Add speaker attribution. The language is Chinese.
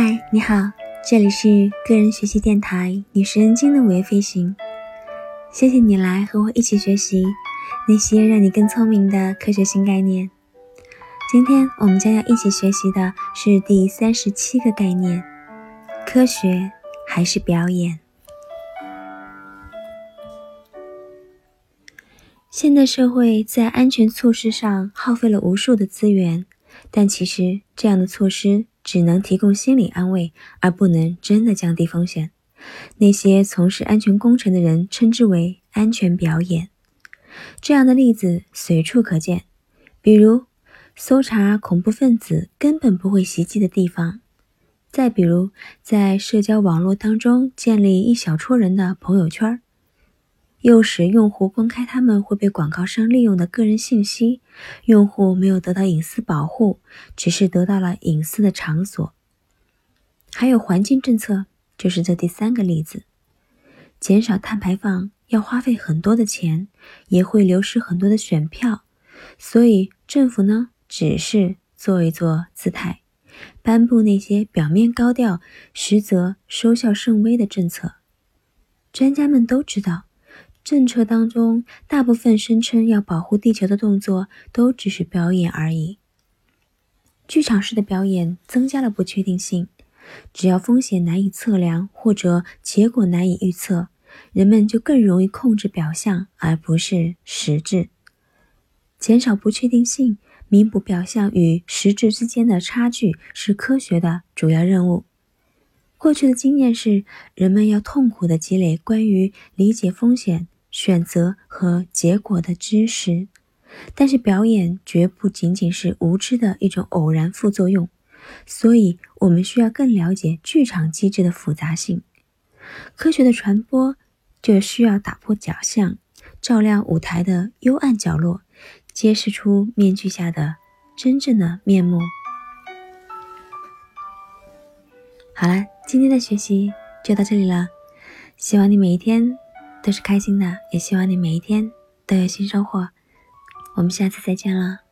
Speaker 1: 嗨你好，这里是个人学习电台《女神经的午夜飞行》。谢谢你来和我一起学习那些让你更聪明的科学新概念。今天我们将要一起学习的是第三十七个概念：科学还是表演？现代社会在安全措施上耗费了无数的资源，但其实这样的措施。只能提供心理安慰，而不能真的降低风险。那些从事安全工程的人称之为安全表演。这样的例子随处可见，比如搜查恐怖分子根本不会袭击的地方；再比如在社交网络当中建立一小撮人的朋友圈。诱使用户公开他们会被广告商利用的个人信息，用户没有得到隐私保护，只是得到了隐私的场所。还有环境政策，就是这第三个例子。减少碳排放要花费很多的钱，也会流失很多的选票，所以政府呢，只是做一做姿态，颁布那些表面高调，实则收效甚微的政策。专家们都知道。政策当中，大部分声称要保护地球的动作都只是表演而已。剧场式的表演增加了不确定性，只要风险难以测量或者结果难以预测，人们就更容易控制表象而不是实质。减少不确定性，弥补表象与实质之间的差距，是科学的主要任务。过去的经验是，人们要痛苦地积累关于理解风险。选择和结果的知识，但是表演绝不仅仅是无知的一种偶然副作用，所以我们需要更了解剧场机制的复杂性。科学的传播就需要打破假象，照亮舞台的幽暗角落，揭示出面具下的真正的面目。好了，今天的学习就到这里了，希望你每一天。都是开心的，也希望你每一天都有新收获。我们下次再见了。